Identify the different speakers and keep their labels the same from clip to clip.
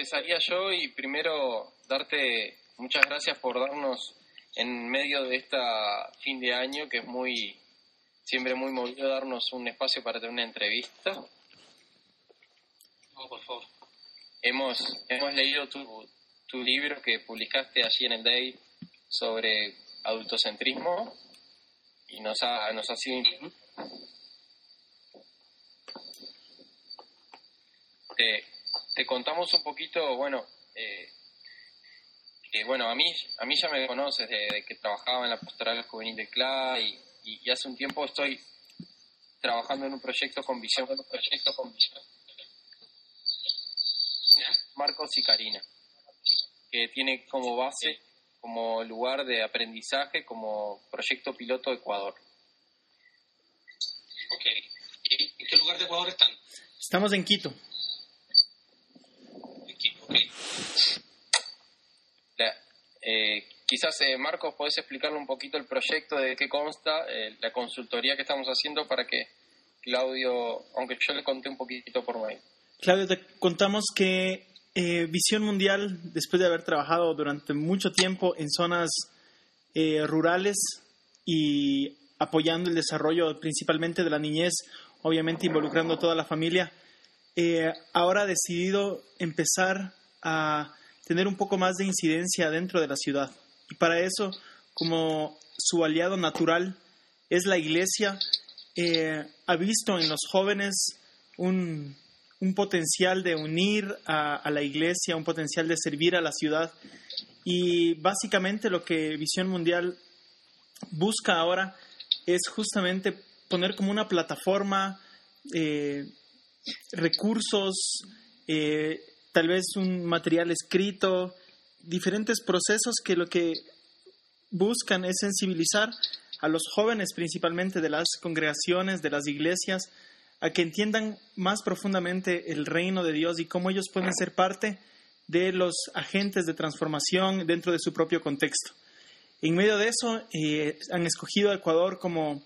Speaker 1: Empezaría yo y primero darte muchas gracias por darnos en medio de esta fin de año que es muy siempre muy movido darnos un espacio para tener una entrevista.
Speaker 2: No, por favor.
Speaker 1: Hemos hemos leído tu, tu libro que publicaste allí en el Day sobre adultocentrismo y nos ha nos ha sido te, te contamos un poquito, bueno, eh, que bueno, a mí, a mí ya me conoces de, que trabajaba en la pastoral juvenil de CLA y, y, hace un tiempo estoy trabajando en un proyecto con visión, un proyecto con visión. Marcos y Karina, que tiene como base, como lugar de aprendizaje, como proyecto piloto Ecuador.
Speaker 2: Ok. ¿En qué lugar de Ecuador están?
Speaker 3: Estamos en Quito.
Speaker 2: Ok.
Speaker 1: Eh, quizás, eh, Marcos, podés explicarle un poquito el proyecto, de qué consta, eh, la consultoría que estamos haciendo para que Claudio, aunque yo le conté un poquito por mail.
Speaker 3: Claudio, te contamos que Visión Mundial, después de haber trabajado durante mucho tiempo en zonas rurales y apoyando el desarrollo principalmente de la niñez, obviamente involucrando a toda la familia, ahora ha decidido empezar a tener un poco más de incidencia dentro de la ciudad. Y para eso, como su aliado natural es la iglesia, eh, ha visto en los jóvenes un, potencial de unir a, la iglesia, un potencial de servir a la ciudad. Y básicamente lo que Visión Mundial busca ahora es justamente poner como una plataforma eh, recursos, eh, tal vez un material escrito, diferentes procesos que lo que buscan es sensibilizar a los jóvenes principalmente de las congregaciones, de las iglesias, a que entiendan más profundamente el reino de Dios y cómo ellos pueden ser parte de los agentes de transformación dentro de su propio contexto. En medio de eso, eh, han escogido a Ecuador como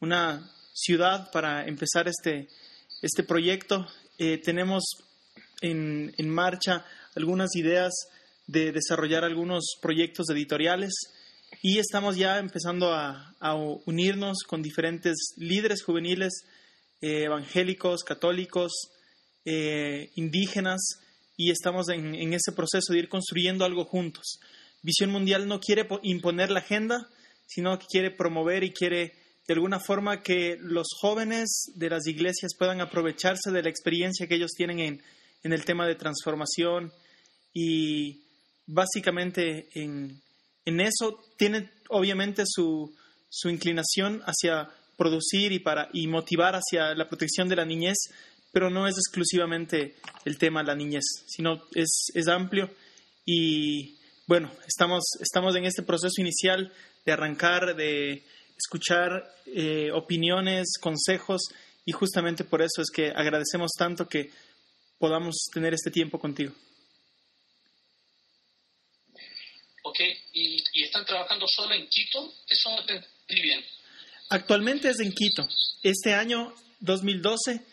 Speaker 3: una ciudad para empezar este, este proyecto. Eh, tenemos en, marcha algunas ideas de desarrollar algunos proyectos editoriales y estamos ya empezando a, unirnos con diferentes líderes juveniles, eh, evangélicos, católicos, eh, indígenas y estamos en, en, ese proceso de ir construyendo algo juntos. Visión Mundial no quiere imponer la agenda, sino que quiere promover y quiere de alguna forma que los jóvenes de las iglesias puedan aprovecharse de la experiencia que ellos tienen en, en el tema de transformación y básicamente en, eso tiene obviamente su, inclinación hacia producir y, para, y motivar hacia la protección de la niñez, pero no es exclusivamente el tema de la niñez, sino es, es amplio. Y bueno, estamos, estamos en este proceso inicial de arrancar, de escuchar eh, opiniones, consejos y justamente por eso es que agradecemos tanto que podamos tener este tiempo contigo.
Speaker 2: Ok, ¿Y, están trabajando solo en Quito? Eso no te bien.
Speaker 3: Actualmente es en Quito. Este año, 2012,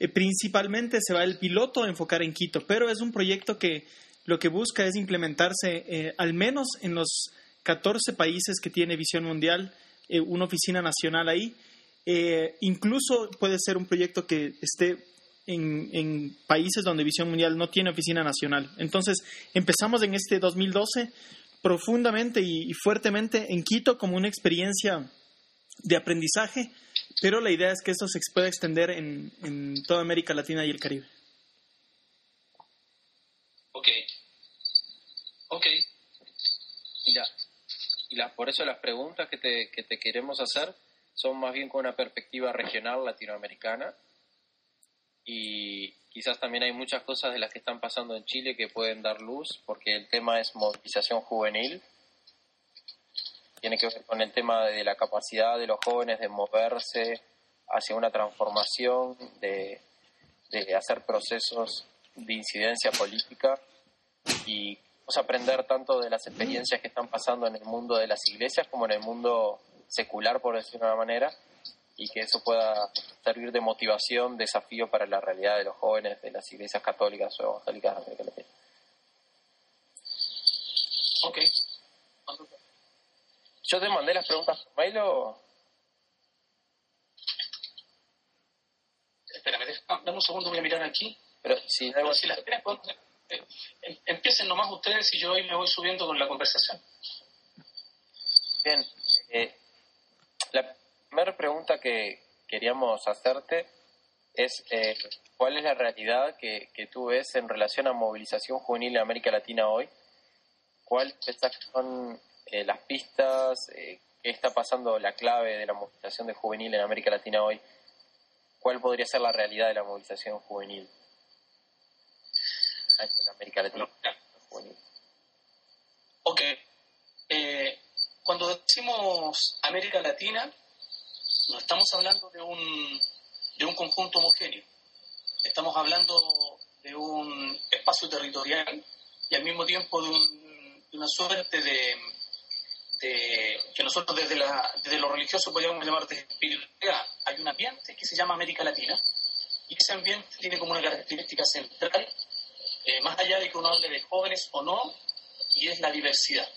Speaker 3: eh, principalmente se va el piloto a enfocar en Quito, pero es un proyecto que lo que busca es implementarse eh, al menos en los 14 países que tiene Visión Mundial, eh, una oficina nacional ahí. incluso puede ser un proyecto que esté en, países donde Visión Mundial no tiene oficina nacional. Entonces, empezamos en este 2012 profundamente y, fuertemente en Quito como una experiencia de aprendizaje, pero la idea es que esto se pueda extender en, toda América Latina y el Caribe.
Speaker 2: Ok. Ok.
Speaker 1: Y, la, por eso las preguntas que te, que te queremos hacer son más bien con una perspectiva regional latinoamericana y, quizás también hay muchas cosas de las que están pasando en Chile que pueden dar luz, porque el tema es movilización juvenil. Tiene que ver con el tema de la capacidad de los jóvenes de moverse hacia una transformación, de, de hacer procesos de incidencia política y aprender tanto de las experiencias que están pasando en el mundo de las iglesias como en el mundo secular, por decirlo de una manera, y que eso pueda servir de motivación, desafío para la realidad de los jóvenes de las iglesias católicas o evangélicas de América Latina.
Speaker 2: Ok.
Speaker 1: ¿Yo te mandé las preguntas por mail o...?
Speaker 2: Espérame, dame un segundo, voy a mirar aquí.
Speaker 1: Pero si,
Speaker 2: no si las eh, em, empiecen nomás ustedes y yo ahí me voy subiendo con la conversación.
Speaker 1: Bien. Eh, la primera pregunta que queríamos hacerte es eh, cuál es la realidad que, que, tú ves en relación a movilización juvenil en América Latina hoy. ¿Cuáles son las pistas? ¿Qué está pasando la clave de la movilización de juvenil en América Latina hoy? ¿Cuál podría ser la realidad de la movilización juvenil? en América Latina.
Speaker 2: Ok. Eh, cuando decimos América Latina, no estamos hablando de un, de un conjunto homogéneo. Estamos hablando de un espacio territorial y al mismo tiempo de, una suerte de, que nosotros desde, la, desde lo religioso podríamos llamar de espiritualidad. Hay un ambiente que se llama América Latina y ese ambiente tiene como una característica central eh, más allá de que uno hable de jóvenes o no, y es la diversidad.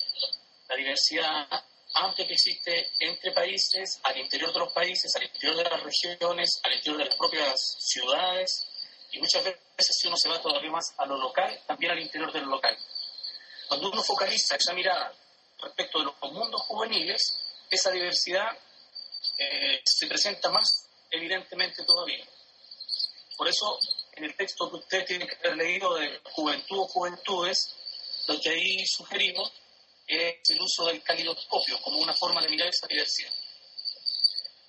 Speaker 2: La diversidad amplia que existe entre países, al interior de los países, al interior de las regiones, al interior de las propias ciudades, y muchas veces si uno se va todavía más a lo local, también al interior de lo local. Cuando uno focaliza esa mirada respecto de los mundos juveniles, esa diversidad eh, se presenta más evidentemente todavía. Por eso en el texto que ustedes tienen que haber leído de Juventud o Juventudes, lo que ahí sugerimos es el uso del calidoscopio como una forma de mirar esa diversidad.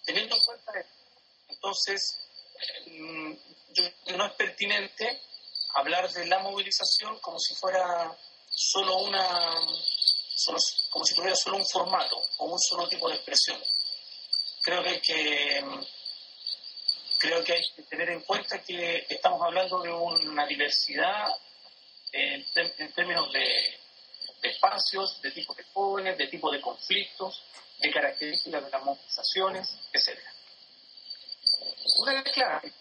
Speaker 2: Teniendo en cuenta esto, entonces, mm, yo no es pertinente hablar de la movilización como si fuera solo una, como si tuviera solo un formato o un solo tipo de expresión. Creo que hay que creo que hay que tener en cuenta que estamos hablando de una diversidad en, términos de, espacios, de tipo de jóvenes, de tipo de conflictos, de características de las movilizaciones, etc. Una clave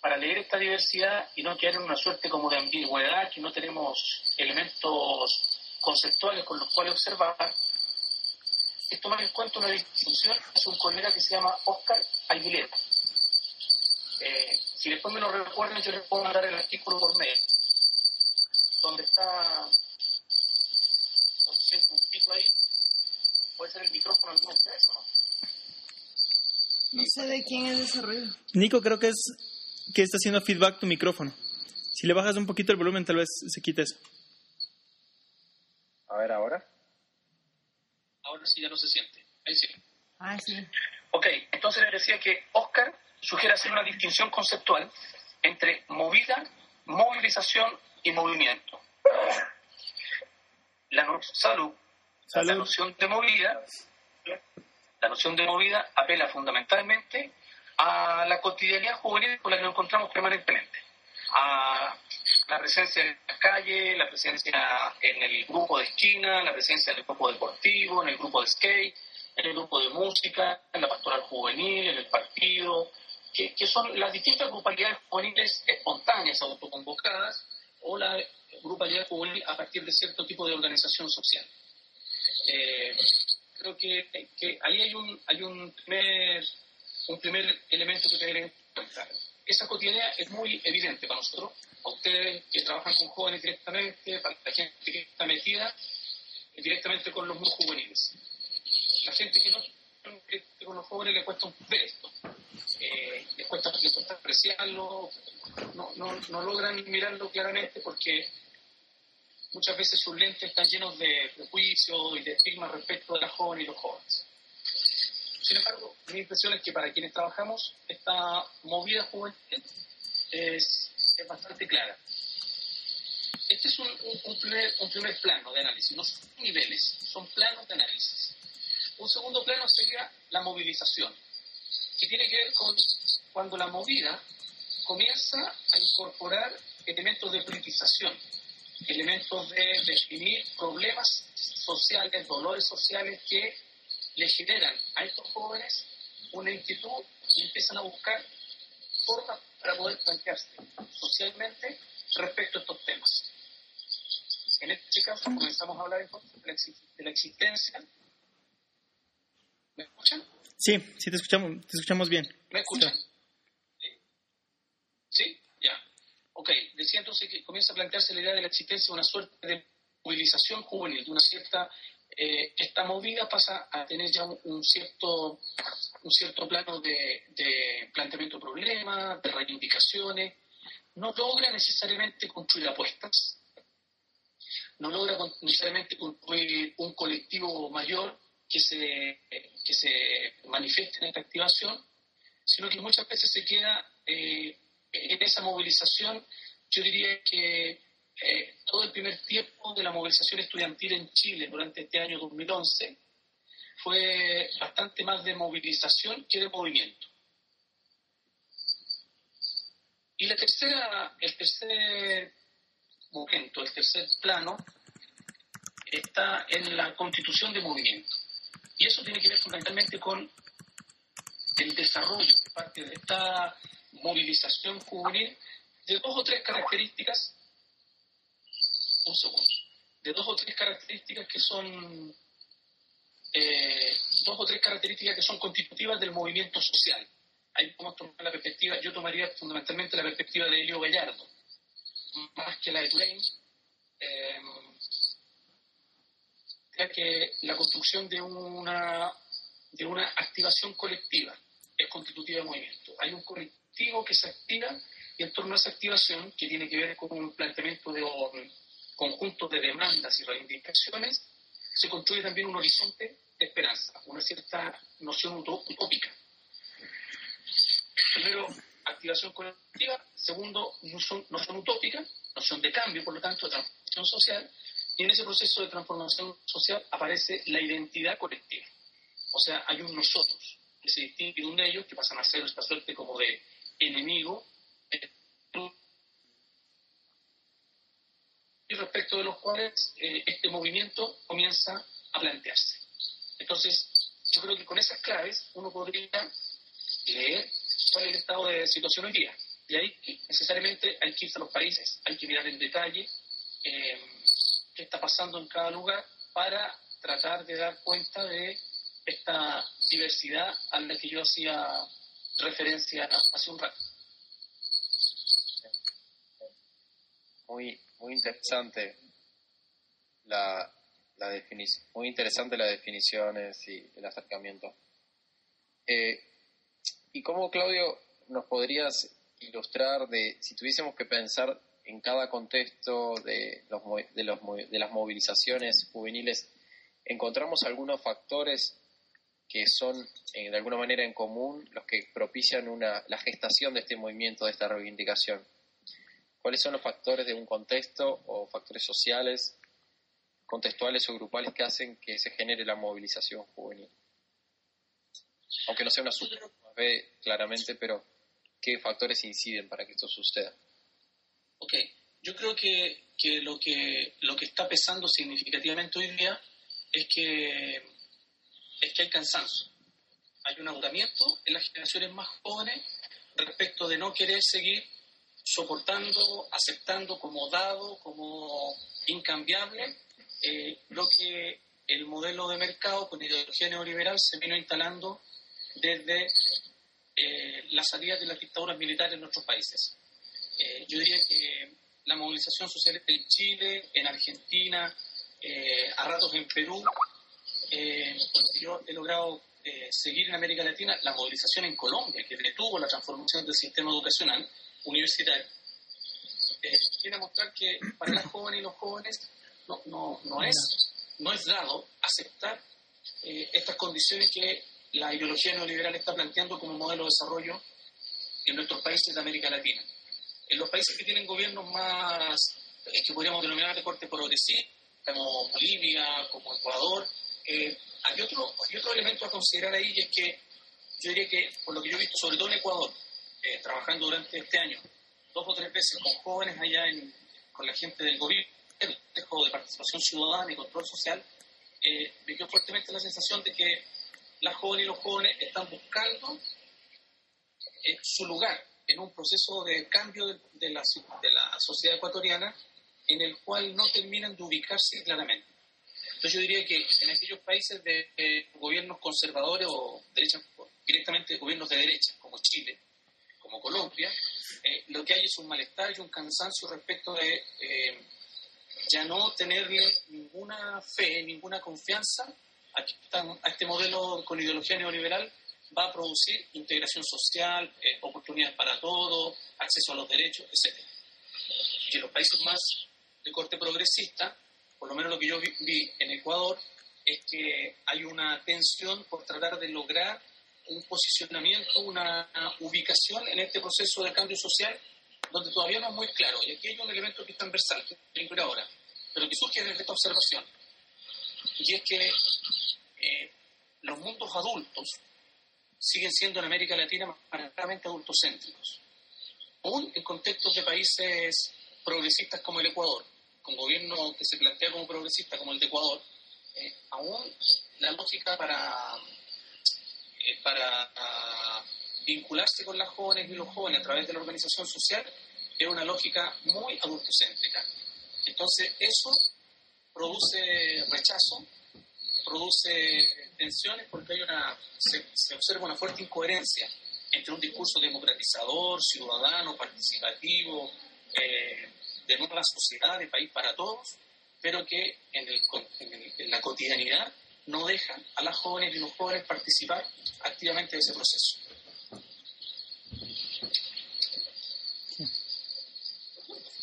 Speaker 2: para leer esta diversidad y no quedar en una suerte como de ambigüedad, que no tenemos elementos conceptuales con los cuales observar, es tomar en cuenta una distinción es un colega que se llama Oscar Aguilera eh, si después me lo recuerdan, yo les puedo mandar el artículo por mail, donde está, ahí, puede ser el micrófono de ustedes, ¿no?
Speaker 4: No sé de quién es ese ruido.
Speaker 3: Nico, creo que es que está haciendo feedback tu micrófono. Si le bajas un poquito el volumen, tal vez se quite eso.
Speaker 1: A ver, ahora.
Speaker 2: Ahora sí ya no se siente. Ahí sí.
Speaker 4: Ah, sí.
Speaker 2: Ok, entonces les decía que Oscar sugiere hacer una distinción conceptual entre movida, movilización y movimiento. La, salud, la noción de movida, la noción de movida apela fundamentalmente a la cotidianidad juvenil con la que nos encontramos permanentemente, a la presencia en la calle, la presencia en el grupo de esquina, la presencia en el grupo deportivo, en el grupo de skate, en el grupo de música, en la pastoral juvenil, en el partido, que, son las distintas grupalidades juveniles espontáneas, autoconvocadas, o la grupalidad juvenil a partir de cierto tipo de organización social. Eh, creo que, ahí hay un, hay un primer, un primer elemento que tener en cuenta. Esa cotidianidad es muy evidente para nosotros, a ustedes que trabajan con jóvenes directamente, para la gente que está metida directamente con los muy juveniles. La gente que no con los jóvenes le cuesta ver esto. Eh, les, cuesta, apreciarlo, no, no, no, logran mirarlo claramente porque muchas veces sus lentes están llenos de prejuicios y de estigmas respecto de las jóvenes y los jóvenes. Sin embargo, mi impresión es que para quienes trabajamos, esta movida juvenil es es bastante clara. Este es un, un, un primer plano de análisis, no son niveles, son planos de análisis. Un segundo plano sería la movilización, que tiene que ver con cuando la movida comienza a incorporar elementos de politización, elementos de definir problemas sociales, dolores sociales que le generan a estos jóvenes una inquietud y empiezan a buscar formas para poder plantearse socialmente respecto a estos temas. En este caso comenzamos a hablar entonces de la existencia. ¿Me escuchan?
Speaker 3: Sí, sí, te escuchamos, te escuchamos bien.
Speaker 2: ¿Me escuchan? ¿Sí? Ya. Ok, decía entonces que comienza a plantearse la idea de la existencia de una suerte de movilización juvenil, de una cierta... Eh, esta movida pasa a tener ya un, cierto, un cierto plano de, planteamiento de problemas, de reivindicaciones, no logra necesariamente construir apuestas, no logra necesariamente construir un colectivo mayor que se, que se manifieste en esta activación, sino que muchas veces se queda eh, en esa movilización, yo diría que eh, todo el primer tiempo de la movilización estudiantil en Chile durante este año 2011 fue bastante más de movilización que de movimiento. Y la tercera, el tercer momento, el tercer plano, está en la constitución de movimiento. Y eso tiene que ver fundamentalmente con el desarrollo parte de esta movilización juvenil de dos o tres características, un segundo, de dos o tres características que son eh, dos o tres características que son constitutivas del movimiento social ahí podemos tomar la perspectiva, yo tomaría fundamentalmente la perspectiva de Elio Gallardo, más que la de Turain, eh, que la construcción de una, de una activación colectiva es constitutiva de movimiento. Hay un colectivo que se activa y en torno a esa activación, que tiene que ver con un planteamiento de un conjunto de demandas y reivindicaciones, se construye también un horizonte de esperanza, una cierta noción utópica. Primero, activación colectiva, segundo, no son, no son utópicas, no son de cambio, por lo tanto, de transformación social, y en ese proceso de transformación social aparece la identidad colectiva. O sea, hay un nosotros, que se distingue de un ellos, que pasan a ser esta suerte como de enemigo, y respecto de los cuales eh, este movimiento comienza a plantearse. Entonces, yo creo que con esas claves uno podría leer cuál es el estado de situación hoy día. Y ahí necesariamente hay que irse a los países, hay que mirar en detalle eh, qué está pasando en cada lugar para tratar de dar cuenta de esta diversidad a la que yo hacía referencia hace un rato.
Speaker 1: Muy, muy interesante la, la definición, muy interesante las definiciones y el acercamiento. Eh, ¿Y cómo, Claudio, nos podrías ilustrar de, si tuviésemos que pensar en cada contexto de, los, de, los, de las movilizaciones juveniles, encontramos algunos factores que son eh, de alguna manera en común los que propician una, la gestación de este movimiento, de esta reivindicación? ¿Cuáles son los factores de un contexto o factores sociales, contextuales o grupales que hacen que se genere la movilización juvenil? Aunque no sea una ve claramente, pero ¿qué factores inciden para que esto suceda?
Speaker 2: Ok, yo creo que, que, lo, que lo que está pesando significativamente hoy día es que, es que hay cansancio. Hay un agotamiento en las generaciones más jóvenes respecto de no querer seguir soportando, aceptando como dado, como incambiable, eh, lo que el modelo de mercado con ideología neoliberal se vino instalando desde eh, la salida de las dictaduras militares en nuestros países. Eh, yo diría que la movilización social en Chile, en Argentina, eh, a ratos en Perú, yo he logrado seguir en América Latina la movilización en Colombia, que detuvo la transformación del sistema educacional universitario, viene a mostrar que para las jóvenes y los jóvenes no, no, no, es, no es dado aceptar estas condiciones que la ideología neoliberal está planteando como modelo de desarrollo en nuestros países de América Latina. En los países que tienen gobiernos más, eh, que podríamos denominar de corte progresista, como Bolivia, como Ecuador, eh, hay, otro, hay otro elemento a considerar ahí y es que yo diría que, por lo que yo he visto, sobre todo en Ecuador, eh, trabajando durante este año, dos o tres veces con jóvenes allá, en, con la gente del gobierno, de participación ciudadana y control social, eh, me dio fuertemente la sensación de que las jóvenes y los jóvenes están buscando eh, su lugar en un proceso de cambio de, la, de la sociedad ecuatoriana en el cual no terminan de ubicarse claramente. Entonces yo diría que en aquellos países de, gobiernos conservadores o derecha, directamente gobiernos de derecha, como Chile, como Colombia, eh, lo que hay es un malestar y un cansancio respecto de eh, ya no tenerle ninguna fe, ninguna confianza a, este modelo con ideología neoliberal va a producir integración social, eh, oportunidades para todos, acceso a los derechos, etc. Y en los países más de corte progresista, por lo menos lo que yo vi, en Ecuador, es que hay una tensión por tratar de lograr un posicionamiento, una ubicación en este proceso de cambio social donde todavía no es muy claro. Y aquí hay un elemento que es transversal, que es ahora, pero que surge desde esta observación. Y es que eh, los mundos adultos siguen siendo en América Latina marcadamente adultocéntricos. Aún en contextos de países progresistas como el Ecuador, con gobierno que se plantea como progresista como el de Ecuador, eh, aún la lógica para, eh, para vincularse con las jóvenes y los jóvenes a través de la organización social es una lógica muy adultocéntrica. Entonces eso produce rechazo, produce tensiones porque hay una, se, observa una fuerte incoherencia entre un discurso democratizador, ciudadano, participativo, eh, de nueva sociedad, de país para todos, pero que en, en, la cotidianidad no deja a las jóvenes y los jóvenes participar activamente de ese proceso.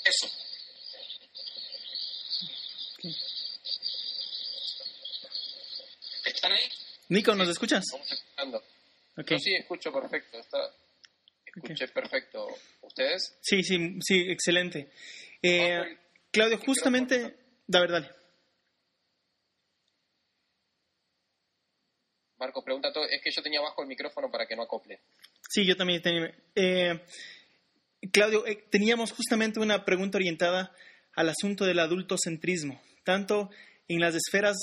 Speaker 2: Eso. ¿Están ahí?
Speaker 3: Nico, ¿nos escuchas?
Speaker 1: Okay. sí, escucho perfecto. Está... Escuché perfecto. ¿Ustedes?
Speaker 3: Sí, sí, sí, excelente. Eh, Claudio, justamente, da verdad.
Speaker 1: Marco, pregunta todo. Es que yo tenía bajo el micrófono para que no acople.
Speaker 3: Sí, yo también tenía. Eh, Claudio, eh, teníamos justamente una pregunta orientada al asunto del adultocentrismo, tanto en las esferas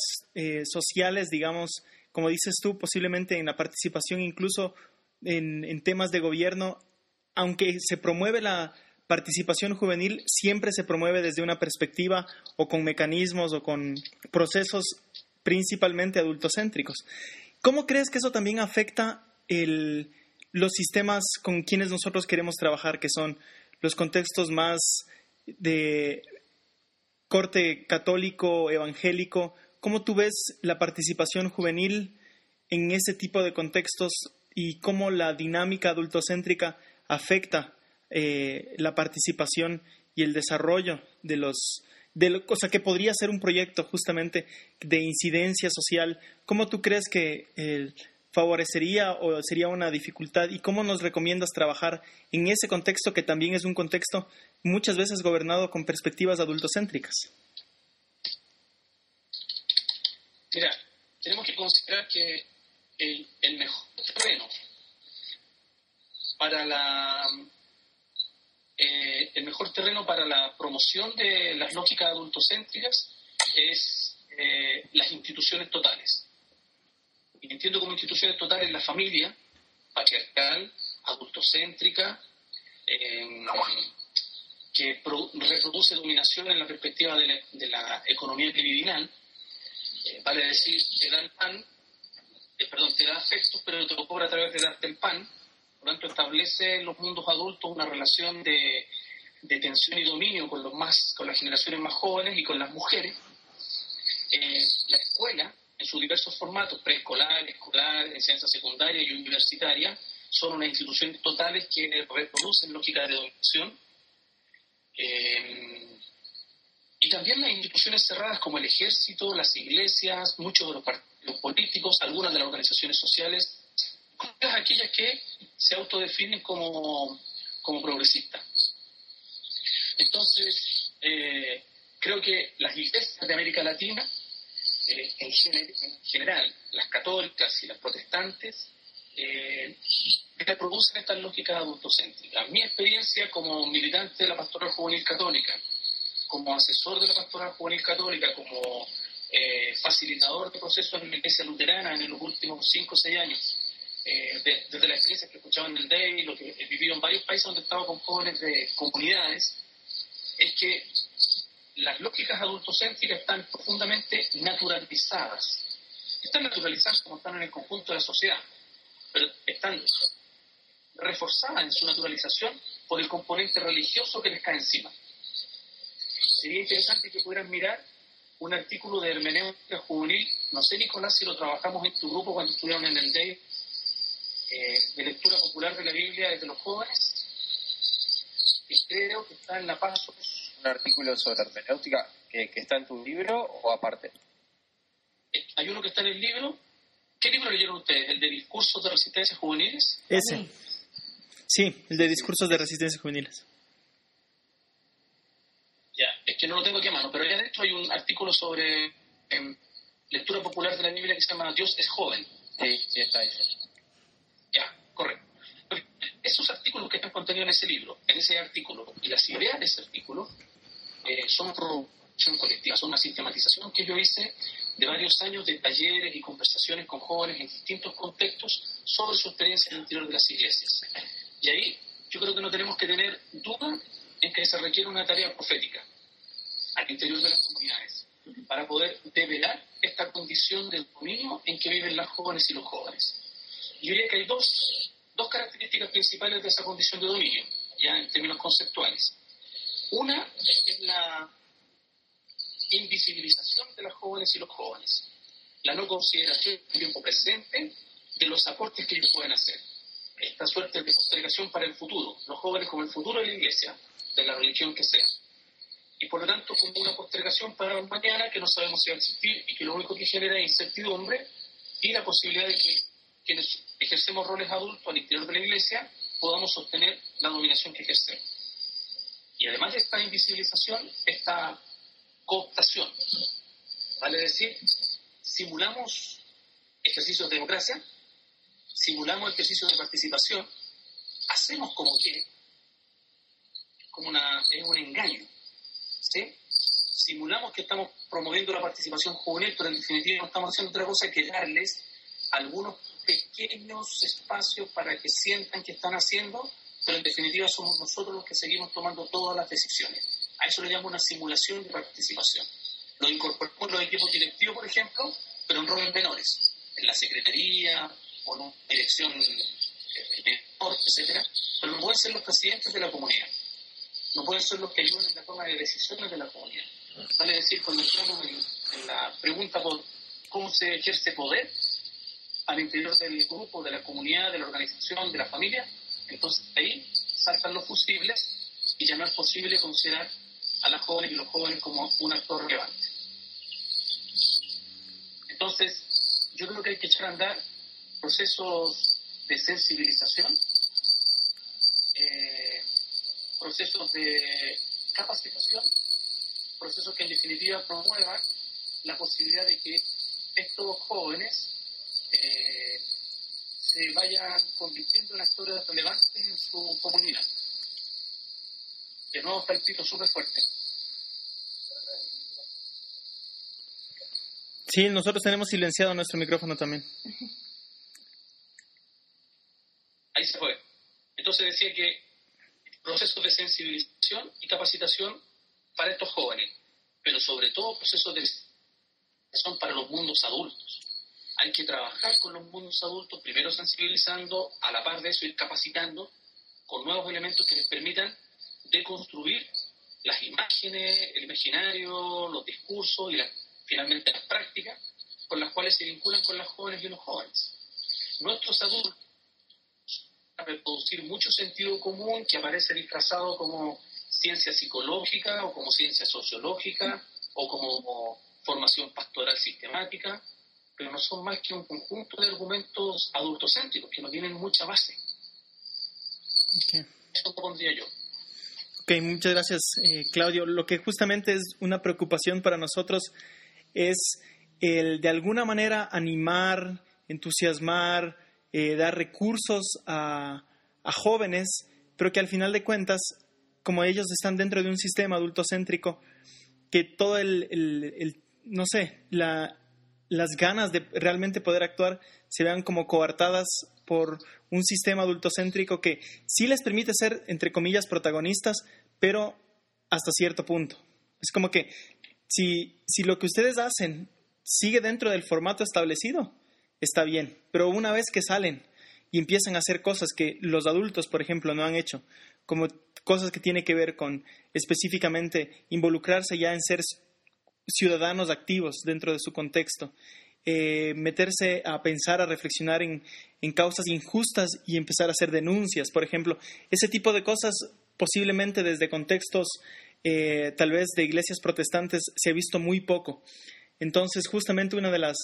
Speaker 3: sociales, digamos, como dices tú, posiblemente en la participación, incluso en, en temas de gobierno, aunque se promueve la, participación juvenil siempre se promueve desde una perspectiva o con mecanismos o con procesos principalmente adultocéntricos. ¿Cómo crees que eso también afecta los sistemas con quienes nosotros queremos trabajar, que son los contextos más de corte católico, evangélico? ¿Cómo tú ves la participación juvenil en ese tipo de contextos y cómo la dinámica adultocéntrica afecta eh, la participación y el desarrollo de los de o sea, que podría ser un proyecto justamente de incidencia social. ¿Cómo tú crees que eh, favorecería o sería una dificultad y cómo nos recomiendas trabajar en ese contexto que también es un contexto muchas veces gobernado con perspectivas adultocéntricas?
Speaker 2: Mira, tenemos que considerar que el, el mejor terreno para la eh, el mejor terreno para la promoción de las lógicas adultocéntricas es eh, las instituciones totales. Y entiendo como instituciones totales la familia patriarcal, adultocéntrica, que reproduce dominación en la perspectiva de la, economía criminal, eh, vale decir, te da el pan, perdón, te da afectos, pero te lo cobra a través de darte el pan, por lo tanto, establece en los mundos adultos una relación de, tensión y dominio con, los más, con las generaciones más jóvenes y con las mujeres. Eh, la escuela, en sus diversos formatos, preescolar, escolar, enseñanza secundaria y universitaria, son unas instituciones totales que reproducen lógicas de dominación. Eh, y también las instituciones cerradas como el ejército, las iglesias, muchos de los partidos políticos, algunas de las organizaciones sociales, aquellas que se autodefinen como, como progresistas. Entonces, eh, creo que las iglesias de América Latina, eh, en, general, las católicas y las protestantes, eh, reproducen estas lógicas adultocéntricas. Mi experiencia como militante de la pastoral juvenil católica, como asesor de la pastoral juvenil católica, como eh, facilitador de procesos en la iglesia luterana en los últimos 5 o 6 años, eh, desde la experiencia que escuchaba en el DEI, lo que he vivido en varios países donde he estado con jóvenes de comunidades, es que las lógicas adultocéntricas están profundamente naturalizadas. Están naturalizadas como están en el conjunto de la sociedad, pero están reforzadas en su naturalización por el componente religioso que les cae encima. Sería interesante que pudieran mirar un artículo de hermenéutica juvenil, no sé Nicolás si lo trabajamos en tu grupo cuando estuvieron en el DEI, eh, de lectura popular de la Biblia desde los jóvenes, y creo que está en la paso.
Speaker 1: ¿Un artículo sobre hermenéutica que, está en tu libro o aparte?
Speaker 2: Eh, hay uno que está en el libro. ¿Qué libro leyeron ustedes? ¿El de discursos de resistencia juveniles?
Speaker 3: Ese. Sí, el de discursos de resistencia juveniles.
Speaker 2: Ya, es que no lo tengo aquí a mano, pero ya dentro hay un artículo sobre em, lectura popular de la Biblia que se llama Dios es joven.
Speaker 1: Sí, sí está ahí.
Speaker 2: Correcto. Esos artículos que están contenidos en ese libro, en ese artículo, y las ideas de ese artículo, eh, son producción colectiva, son una sistematización que yo hice de varios años de talleres y conversaciones con jóvenes en distintos contextos sobre su experiencia en el interior de las iglesias. Y ahí yo creo que no tenemos que tener duda en que se requiere una tarea profética al interior de las comunidades para poder develar esta condición del dominio en que viven las jóvenes y los jóvenes. Yo diría que hay dos, dos características principales de esa condición de dominio, ya en términos conceptuales. Una es la invisibilización de las jóvenes y los jóvenes, la no consideración del tiempo presente de los aportes que ellos pueden hacer, esta suerte de postergación para el futuro, los jóvenes como el futuro de la iglesia, de la religión que sea. Y por lo tanto, como una postergación para mañana que no sabemos si va a existir y que lo único que genera es incertidumbre y la posibilidad de que quienes ejercemos roles adultos al interior de la iglesia podamos sostener la dominación que ejercemos. Y además de esta invisibilización, esta cooptación, vale decir, simulamos ejercicios de democracia, simulamos ejercicios de participación, hacemos como que como una, es un engaño. ¿sí? Simulamos que estamos promoviendo la participación juvenil, pero en definitiva no estamos haciendo otra cosa que darles algunos pequeños espacios para que sientan que están haciendo, pero en definitiva somos nosotros los que seguimos tomando todas las decisiones. A eso le llamo una simulación de participación. Lo incorporamos en los equipos directivos, por ejemplo, pero en roles menores, en la secretaría o en una dirección eh, etcétera, pero no pueden ser los presidentes de la comunidad no pueden ser los que ayudan en la toma de decisiones de la comunidad. Vale decir, cuando entramos en, la pregunta por cómo se ejerce poder al interior del grupo, de la comunidad, de la organización, de la familia, entonces ahí saltan los fusibles y ya no es posible considerar a las jóvenes y los jóvenes como un actor relevante. Entonces, yo creo que hay que echar a andar procesos de sensibilización eh, procesos de capacitación, procesos que en definitiva promuevan la posibilidad de que estos jóvenes eh, se vayan convirtiendo en actores relevantes en su comunidad. De nuevo está el pito súper fuerte.
Speaker 3: Sí, nosotros tenemos silenciado nuestro micrófono también.
Speaker 2: Ahí se fue. Entonces decía que procesos de sensibilización y capacitación para estos jóvenes, pero sobre todo procesos de son para los mundos adultos. Hay que trabajar con los mundos adultos, primero sensibilizando, a la par de eso ir capacitando con nuevos elementos que les permitan deconstruir las imágenes, el imaginario, los discursos y finalmente las prácticas con las cuales se vinculan con las jóvenes y los jóvenes. Nuestros adultos reproducir mucho sentido común que aparece disfrazado como ciencia psicológica o como ciencia sociológica o como formación pastoral sistemática, pero no son más que un conjunto de argumentos adultocéntricos que no tienen mucha base. Eso lo pondría yo.
Speaker 3: Ok, muchas gracias, eh, Claudio. Lo que justamente es una preocupación para nosotros es el de alguna manera animar, entusiasmar, eh, dar recursos a, a, jóvenes, pero que al final de cuentas, como ellos están dentro de un sistema adultocéntrico, que todo el, el, el no sé, la, las ganas de realmente poder actuar se vean como coartadas por un sistema adultocéntrico que sí les permite ser, entre comillas, protagonistas, pero hasta cierto punto. Es como que si, si lo que ustedes hacen sigue dentro del formato establecido, está bien, pero una vez que salen y empiezan a hacer cosas que los adultos, por ejemplo, no han hecho, como cosas que tienen que ver con específicamente involucrarse ya en ser ciudadanos activos dentro de su contexto, eh, meterse a pensar, a reflexionar en, en, causas injustas y empezar a hacer denuncias, por ejemplo. Ese tipo de cosas posiblemente desde contextos eh, tal vez de iglesias protestantes se ha visto muy poco. Entonces, justamente una de las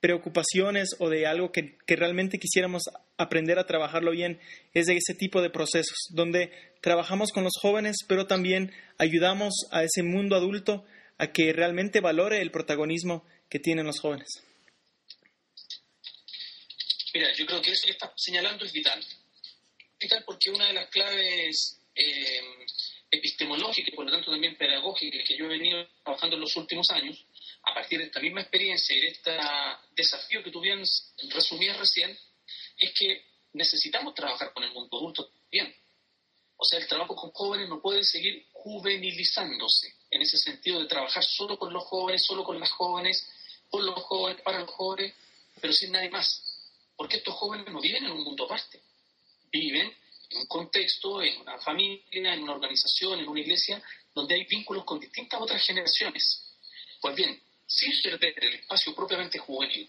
Speaker 3: preocupaciones o de algo que, que, realmente quisiéramos aprender a trabajarlo bien es de ese tipo de procesos, donde trabajamos con los jóvenes, pero también ayudamos a ese mundo adulto a que realmente valore el protagonismo que tienen los jóvenes.
Speaker 2: Mira, yo creo que eso que estás señalando es vital. Vital porque una de las claves eh, epistemológicas y por lo tanto también pedagógicas que yo he venido trabajando en los últimos años, a partir de esta misma experiencia y de este desafío que tú bien resumías recién, es que necesitamos trabajar con el mundo adulto bien. O sea, el trabajo con jóvenes no puede seguir juvenilizándose, en ese sentido de trabajar solo con los jóvenes, solo con las jóvenes, por los jóvenes, para los jóvenes, pero sin nadie más. Porque estos jóvenes no viven en un mundo aparte, viven en un contexto, en una familia, en una organización, en una iglesia, donde hay vínculos con distintas otras generaciones. Pues bien, sin perder el espacio propiamente juvenil,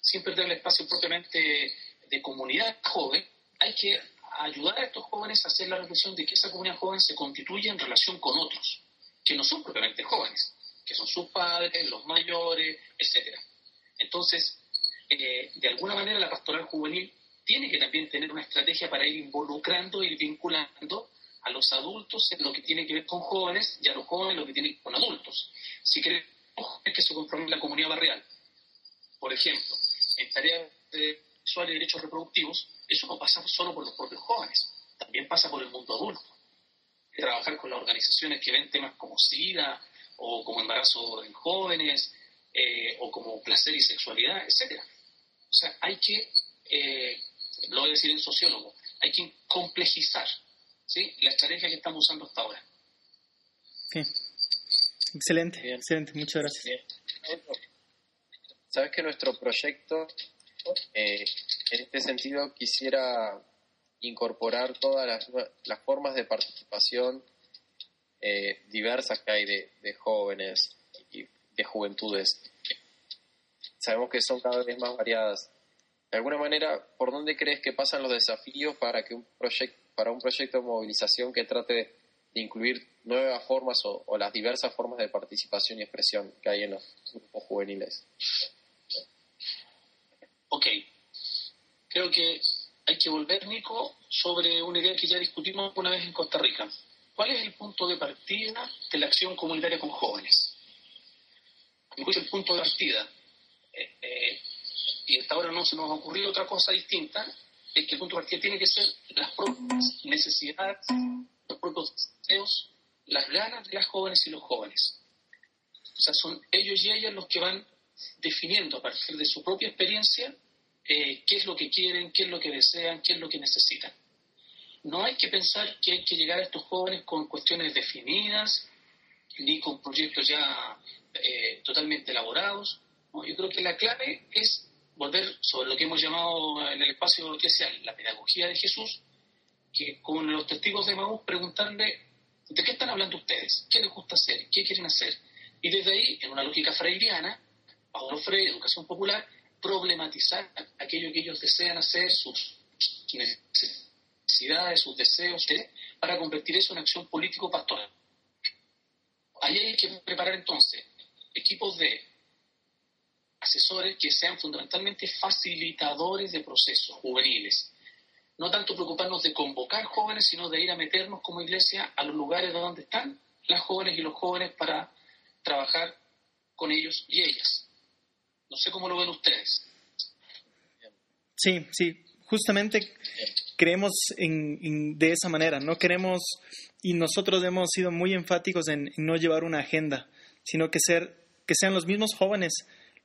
Speaker 2: sin perder el espacio propiamente de comunidad joven, hay que ayudar a estos jóvenes a hacer la reflexión de que esa comunidad joven se constituye en relación con otros, que no son propiamente jóvenes, que son sus padres, los mayores, etc. Entonces, eh, de alguna manera la pastoral juvenil tiene que también tener una estrategia para ir involucrando, ir vinculando a los adultos en lo que tiene que ver con jóvenes y a los jóvenes en lo que tiene que ver con adultos. Si queremos que se comprometa la comunidad barrial, por ejemplo, en tareas sexuales y derechos reproductivos, eso no pasa solo por los propios jóvenes, también pasa por el mundo adulto. Trabajar con las organizaciones que ven temas como SIDA o como embarazo en jóvenes eh, o como placer y sexualidad, etcétera. O sea, hay que, eh, lo voy a decir en sociólogo, hay que complejizar ¿sí? la estrategia que estamos usando hasta ahora.
Speaker 3: Sí. Excelente, excelente, muchas gracias.
Speaker 1: Sabes que nuestro proyecto, eh, en este sentido, quisiera incorporar todas las, las formas de participación eh, diversas que hay de, de jóvenes y de juventudes sabemos que son cada vez más variadas. De alguna manera, ¿por dónde crees que pasan los desafíos para que un proyecto para un proyecto de movilización que trate de incluir nuevas formas o, las diversas formas de participación y expresión que hay en los grupos juveniles?
Speaker 2: Ok. Creo que hay que volver, Nico, sobre una idea que ya discutimos una vez en Costa Rica. ¿Cuál es el punto de partida de la acción comunitaria con jóvenes? ¿Cuál es el punto de partida? Eh, y hasta ahora no se nos ha ocurrido otra cosa distinta, es que el punto de partida tiene que ser las propias necesidades, los propios deseos, las ganas de las jóvenes y los jóvenes. O sea, son ellos y ellas los que van definiendo a partir de su propia experiencia eh, qué es lo que quieren, qué es lo que desean, qué es lo que necesitan. No hay que pensar que hay que llegar a estos jóvenes con cuestiones definidas, ni con proyectos ya eh, totalmente elaborados yo creo que la clave es volver sobre lo que hemos llamado en el espacio eclesial la pedagogía de Jesús, que con los testigos de Maús preguntarle de qué están hablando ustedes, qué les gusta hacer, qué quieren hacer. Y desde ahí, en una lógica freiriana, Pablo Freire, educación popular, problematizar aquello que ellos desean hacer, sus necesidades, sus deseos, para convertir eso en acción político-pastoral. Ahí hay que preparar entonces equipos de asesores que sean fundamentalmente facilitadores de procesos juveniles. no tanto preocuparnos de convocar jóvenes, sino de ir a meternos como iglesia a los lugares donde están las jóvenes y los jóvenes para trabajar con ellos y ellas. No sé cómo lo ven ustedes.
Speaker 3: Sí, sí, justamente creemos en, de esa manera, no queremos, y nosotros hemos sido muy enfáticos en, no llevar una agenda, sino que, ser, que sean los mismos jóvenes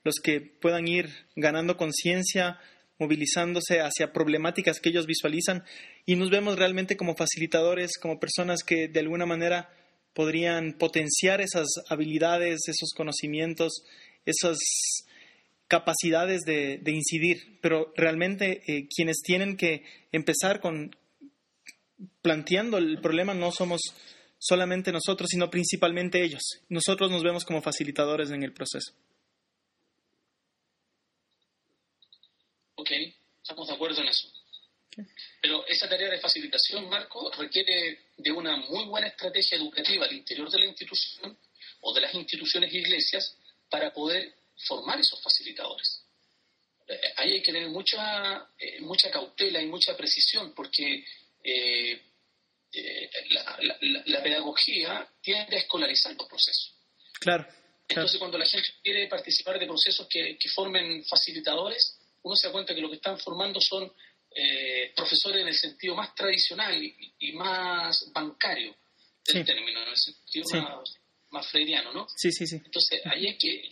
Speaker 3: los que puedan ir ganando conciencia, movilizándose hacia problemáticas que ellos visualizan y nos vemos realmente como facilitadores, como personas que de alguna manera podrían potenciar esas habilidades, esos conocimientos, esas capacidades de, incidir, pero realmente eh, quienes tienen que empezar con planteando el problema no somos solamente nosotros, sino principalmente ellos. Nosotros nos vemos como facilitadores en el proceso.
Speaker 2: Ok, estamos de acuerdo en eso. Pero esa tarea de facilitación, Marco, requiere de una muy buena estrategia educativa al interior de la institución o de las instituciones e iglesias para poder formar esos facilitadores. Eh, ahí hay que tener mucha, eh, mucha cautela y mucha precisión porque eh, la, pedagogía tiende a escolarizar los procesos.
Speaker 3: Claro.
Speaker 2: Entonces, cuando la gente quiere participar de procesos que, formen facilitadores, uno se da cuenta que lo que están formando son profesores en el sentido más tradicional y, más bancario del término, en el sentido más, más, freudiano, ¿no?
Speaker 3: Sí, sí, sí.
Speaker 2: Entonces, ahí hay que,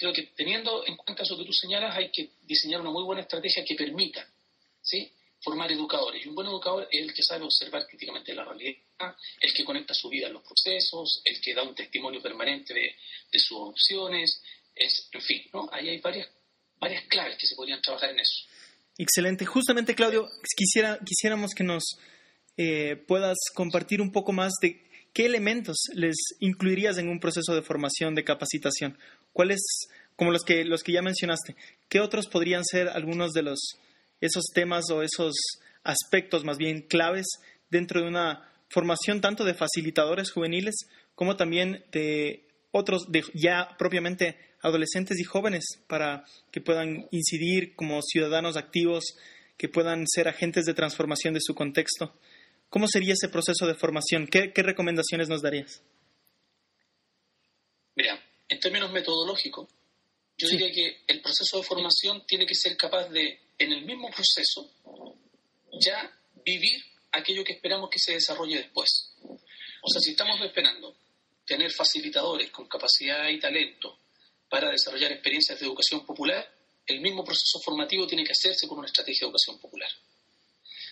Speaker 2: creo que teniendo en cuenta eso que tú señalas, hay que diseñar una muy buena estrategia que permita ¿sí? formar educadores. Y un buen educador es el que sabe observar críticamente la realidad, el que conecta su vida en los procesos, el que da un testimonio permanente de, sus opciones, en fin, ¿no? Ahí hay varias, varias claves que se podrían trabajar en eso.
Speaker 3: Excelente. Justamente, Claudio, quisiera, quisiéramos que nos eh, puedas compartir un poco más de qué elementos les incluirías en un proceso de formación, de capacitación. ¿Cuáles, como los que, los que ya mencionaste, qué otros podrían ser algunos de los, esos temas o esos aspectos más bien claves dentro de una formación tanto de facilitadores juveniles como también de otros, de ya propiamente adolescentes y jóvenes para que puedan incidir como ciudadanos activos, que puedan ser agentes de transformación de su contexto. ¿Cómo sería ese proceso de formación? ¿Qué, qué recomendaciones nos darías?
Speaker 2: Mira, en términos metodológicos, yo diría que el proceso de formación tiene que ser capaz de, en el mismo proceso, ya vivir aquello que esperamos que se desarrolle después. O sea, si estamos esperando tener facilitadores con capacidad y talento para desarrollar experiencias de educación popular, el mismo proceso formativo tiene que hacerse con una estrategia de educación popular.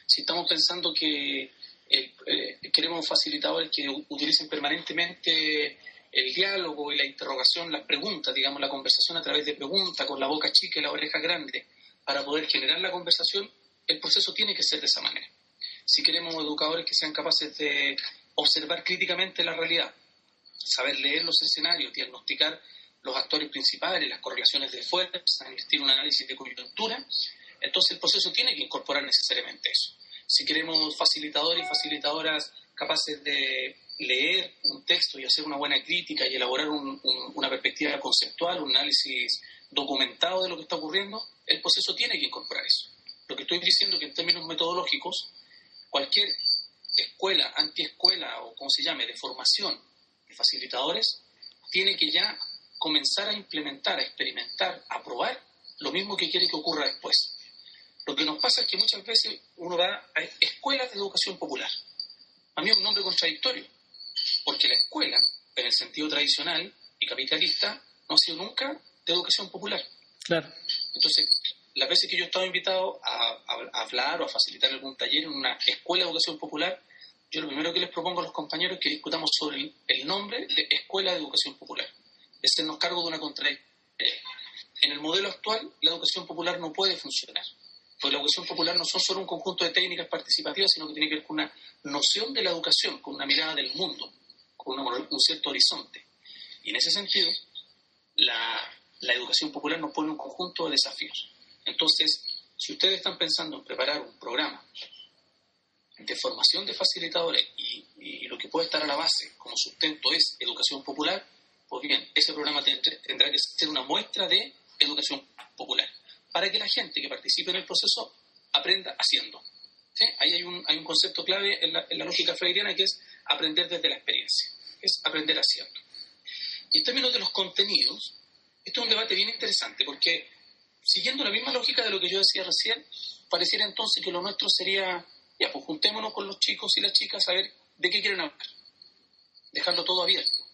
Speaker 2: Si estamos pensando que eh, queremos facilitadores que utilicen permanentemente el diálogo y la interrogación, las preguntas, digamos, la conversación a través de preguntas, con la boca chica y la oreja grande, para poder generar la conversación, el proceso tiene que ser de esa manera. Si queremos educadores que sean capaces de observar críticamente la realidad, saber leer los escenarios, diagnosticar los actores principales, las correlaciones de fuerza, emitir un análisis de coyuntura, entonces el proceso tiene que incorporar necesariamente eso. Si queremos facilitadores y facilitadoras capaces de leer un texto y hacer una buena crítica y elaborar una perspectiva conceptual, un análisis documentado de lo que está ocurriendo, el proceso tiene que incorporar eso. Lo que estoy diciendo es que en términos metodológicos, cualquier escuela, antiescuela o como se llame, de formación de facilitadores, tiene que ya comenzar a implementar, a experimentar, a probar lo mismo que quiere que ocurra después. Lo que nos pasa es que muchas veces uno va a escuelas de educación popular. A mí es un nombre contradictorio, porque la escuela, en el sentido tradicional y capitalista, no ha sido nunca de educación popular.
Speaker 3: Claro.
Speaker 2: Entonces, las veces que yo he estado invitado a, hablar o a facilitar algún taller en una escuela de educación popular, yo lo primero que les propongo a los compañeros es que discutamos sobre el, nombre de Escuela de Educación Popular. Es hacernos cargo de una contradicción. En el modelo actual, la educación popular no puede funcionar. Porque la educación popular no son solo un conjunto de técnicas participativas, sino que tiene que ver con una noción de la educación, con una mirada del mundo un cierto horizonte. Y en ese sentido, la educación popular nos pone un conjunto de desafíos. Entonces, si ustedes están pensando en preparar un programa de formación de facilitadores y, lo que puede estar a la base como sustento es educación popular, pues bien, ese programa tendrá que ser una muestra de educación popular, para que la gente que participe en el proceso aprenda haciendo. Ahí hay un, hay un concepto clave en la, lógica freiriana que es aprender desde la experiencia, es aprender haciendo. Y en términos de los contenidos, esto es un debate bien interesante porque siguiendo la misma lógica de lo que yo decía recién, pareciera entonces que lo nuestro sería, ya, pues juntémonos con los chicos y las chicas a ver de qué quieren hablar, dejarlo todo abierto.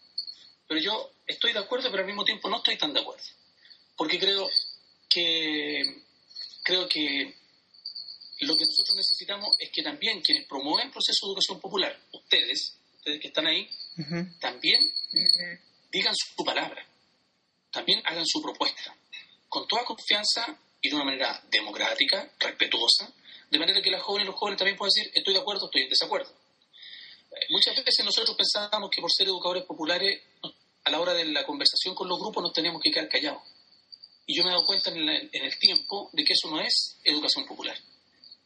Speaker 2: Pero yo estoy de acuerdo, pero al mismo tiempo no estoy tan de acuerdo, porque creo que creo que lo que nosotros necesitamos es que también quienes promueven el proceso de educación popular, ustedes, ustedes que están ahí, también digan su palabra, también hagan su propuesta, con toda confianza y de una manera democrática, respetuosa, de manera que las jóvenes y los jóvenes también puedan decir estoy de acuerdo, estoy en desacuerdo. Eh, muchas veces nosotros pensábamos que por ser educadores populares, a la hora de la conversación con los grupos nos teníamos que quedar callados. Y yo me he dado cuenta en, el tiempo de que eso no es educación popular